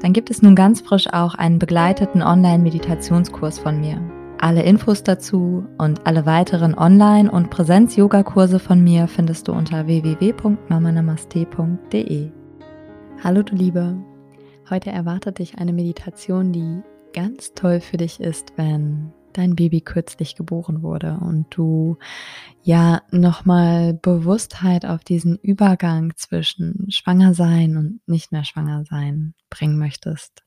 dann gibt es nun ganz frisch auch einen begleiteten Online-Meditationskurs von mir. Alle Infos dazu und alle weiteren Online- und Präsenz-Yoga-Kurse von mir findest du unter www.mamanamaste.de. Hallo du Liebe, heute erwartet dich eine Meditation, die ganz toll für dich ist, wenn dein Baby kürzlich geboren wurde und du ja nochmal Bewusstheit auf diesen Übergang zwischen schwanger sein und nicht mehr schwanger sein bringen möchtest.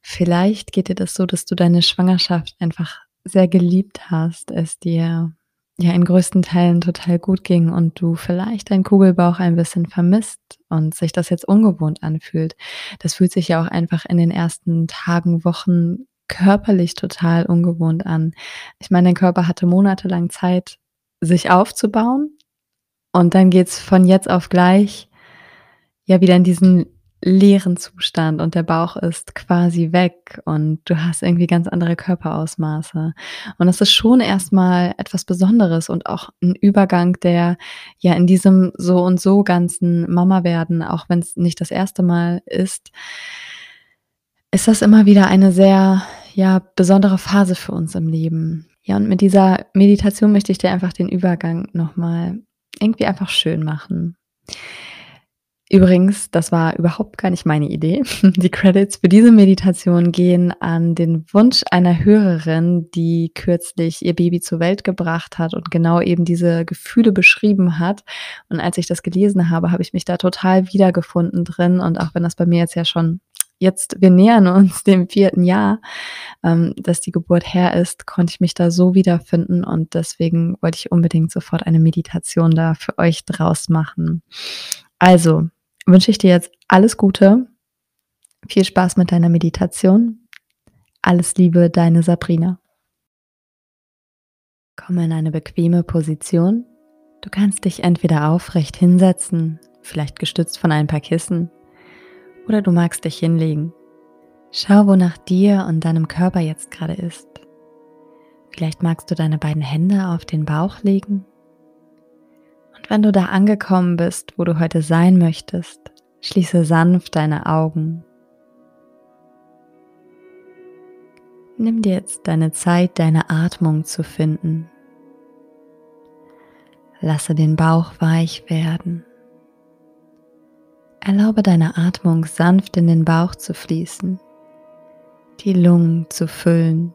Vielleicht geht dir das so, dass du deine Schwangerschaft einfach sehr geliebt hast, es dir ja in größten Teilen total gut ging und du vielleicht deinen Kugelbauch ein bisschen vermisst und sich das jetzt ungewohnt anfühlt. Das fühlt sich ja auch einfach in den ersten Tagen, Wochen körperlich total ungewohnt an. Ich meine, dein Körper hatte monatelang Zeit, sich aufzubauen und dann geht's von jetzt auf gleich ja wieder in diesen leeren Zustand und der Bauch ist quasi weg und du hast irgendwie ganz andere Körperausmaße. Und das ist schon erstmal etwas Besonderes und auch ein Übergang, der ja in diesem so und so ganzen Mama werden, auch wenn es nicht das erste Mal ist, ist das immer wieder eine sehr ja besondere Phase für uns im Leben. Ja, und mit dieser Meditation möchte ich dir einfach den Übergang nochmal irgendwie einfach schön machen. Übrigens, das war überhaupt gar nicht meine Idee. Die Credits für diese Meditation gehen an den Wunsch einer Hörerin, die kürzlich ihr Baby zur Welt gebracht hat und genau eben diese Gefühle beschrieben hat. Und als ich das gelesen habe, habe ich mich da total wiedergefunden drin. Und auch wenn das bei mir jetzt ja schon jetzt, wir nähern uns dem vierten Jahr, ähm, dass die Geburt her ist, konnte ich mich da so wiederfinden und deswegen wollte ich unbedingt sofort eine Meditation da für euch draus machen. Also wünsche ich dir jetzt alles Gute, viel Spaß mit deiner Meditation. Alles Liebe, deine Sabrina. Komme in eine bequeme Position. Du kannst dich entweder aufrecht hinsetzen, vielleicht gestützt von ein paar Kissen oder du magst dich hinlegen. Schau, wonach dir und deinem Körper jetzt gerade ist. Vielleicht magst du deine beiden Hände auf den Bauch legen. Und wenn du da angekommen bist, wo du heute sein möchtest, schließe sanft deine Augen. Nimm dir jetzt deine Zeit, deine Atmung zu finden. Lasse den Bauch weich werden. Erlaube deiner Atmung sanft in den Bauch zu fließen, die Lungen zu füllen.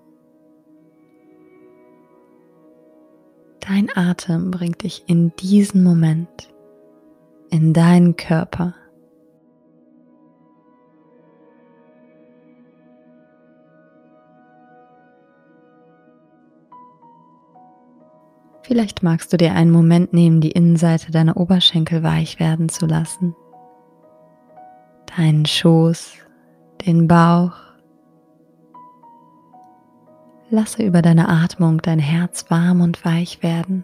Dein Atem bringt dich in diesen Moment, in deinen Körper. Vielleicht magst du dir einen Moment nehmen, die Innenseite deiner Oberschenkel weich werden zu lassen deinen Schoß, den Bauch. Lasse über deine Atmung dein Herz warm und weich werden,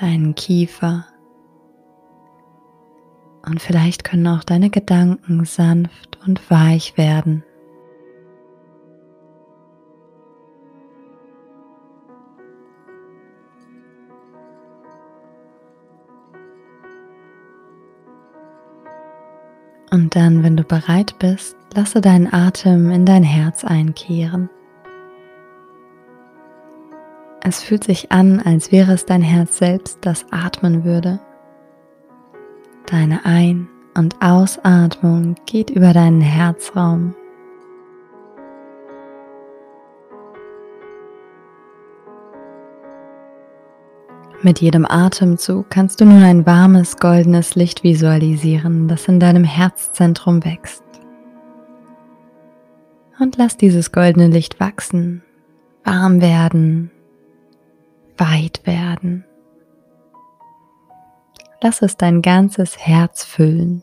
deinen Kiefer und vielleicht können auch deine Gedanken sanft und weich werden. Dann, wenn du bereit bist, lasse deinen Atem in dein Herz einkehren. Es fühlt sich an, als wäre es dein Herz selbst, das atmen würde. Deine Ein- und Ausatmung geht über deinen Herzraum Mit jedem Atemzug kannst du nun ein warmes, goldenes Licht visualisieren, das in deinem Herzzentrum wächst. Und lass dieses goldene Licht wachsen, warm werden, weit werden. Lass es dein ganzes Herz füllen.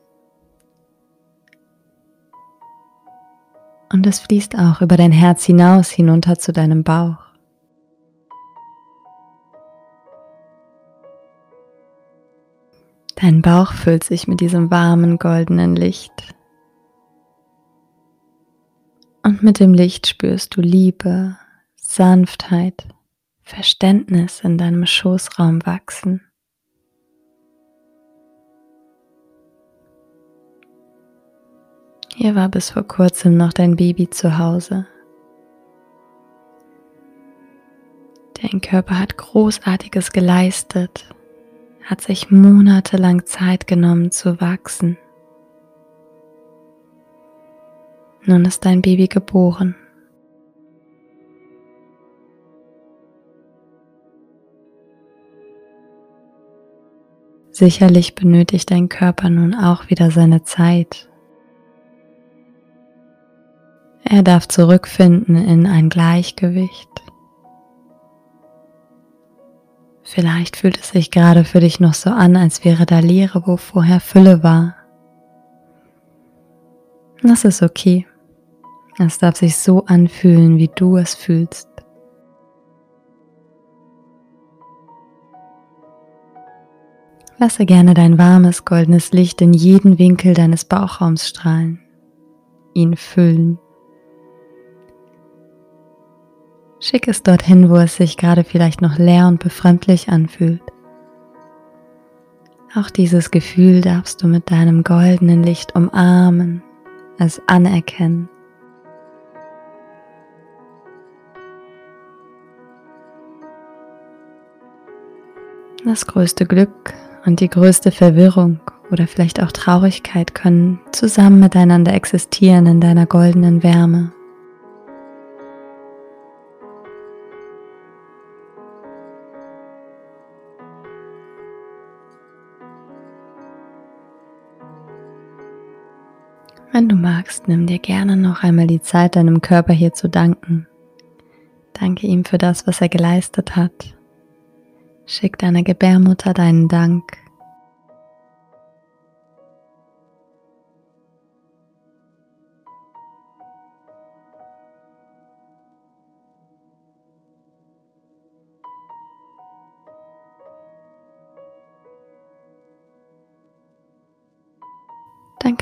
Und es fließt auch über dein Herz hinaus hinunter zu deinem Bauch. Dein Bauch füllt sich mit diesem warmen goldenen Licht. Und mit dem Licht spürst du Liebe, Sanftheit, Verständnis in deinem Schoßraum wachsen. Hier war bis vor kurzem noch dein Baby zu Hause. Dein Körper hat Großartiges geleistet, hat sich monatelang Zeit genommen zu wachsen. Nun ist dein Baby geboren. Sicherlich benötigt dein Körper nun auch wieder seine Zeit. Er darf zurückfinden in ein Gleichgewicht. Vielleicht fühlt es sich gerade für dich noch so an, als wäre da Leere, wo vorher Fülle war. Das ist okay. Es darf sich so anfühlen, wie du es fühlst. Lasse gerne dein warmes goldenes Licht in jeden Winkel deines Bauchraums strahlen, ihn füllen. Schick es dorthin, wo es sich gerade vielleicht noch leer und befremdlich anfühlt. Auch dieses Gefühl darfst du mit deinem goldenen Licht umarmen, es anerkennen. Das größte Glück und die größte Verwirrung oder vielleicht auch Traurigkeit können zusammen miteinander existieren in deiner goldenen Wärme. Wenn du magst, nimm dir gerne noch einmal die Zeit, deinem Körper hier zu danken. Danke ihm für das, was er geleistet hat. Schick deiner Gebärmutter deinen Dank.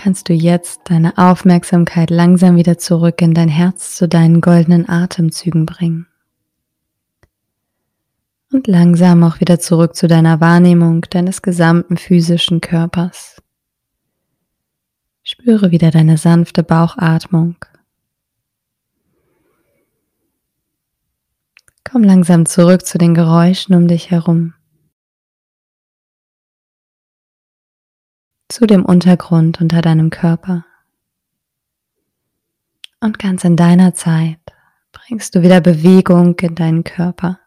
Kannst du jetzt deine Aufmerksamkeit langsam wieder zurück in dein Herz zu deinen goldenen Atemzügen bringen. Und langsam auch wieder zurück zu deiner Wahrnehmung deines gesamten physischen Körpers. Spüre wieder deine sanfte Bauchatmung. Komm langsam zurück zu den Geräuschen um dich herum. Zu dem Untergrund unter deinem Körper. Und ganz in deiner Zeit bringst du wieder Bewegung in deinen Körper.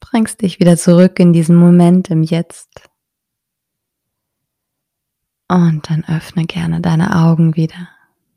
Bringst dich wieder zurück in diesen Moment im Jetzt. Und dann öffne gerne deine Augen wieder.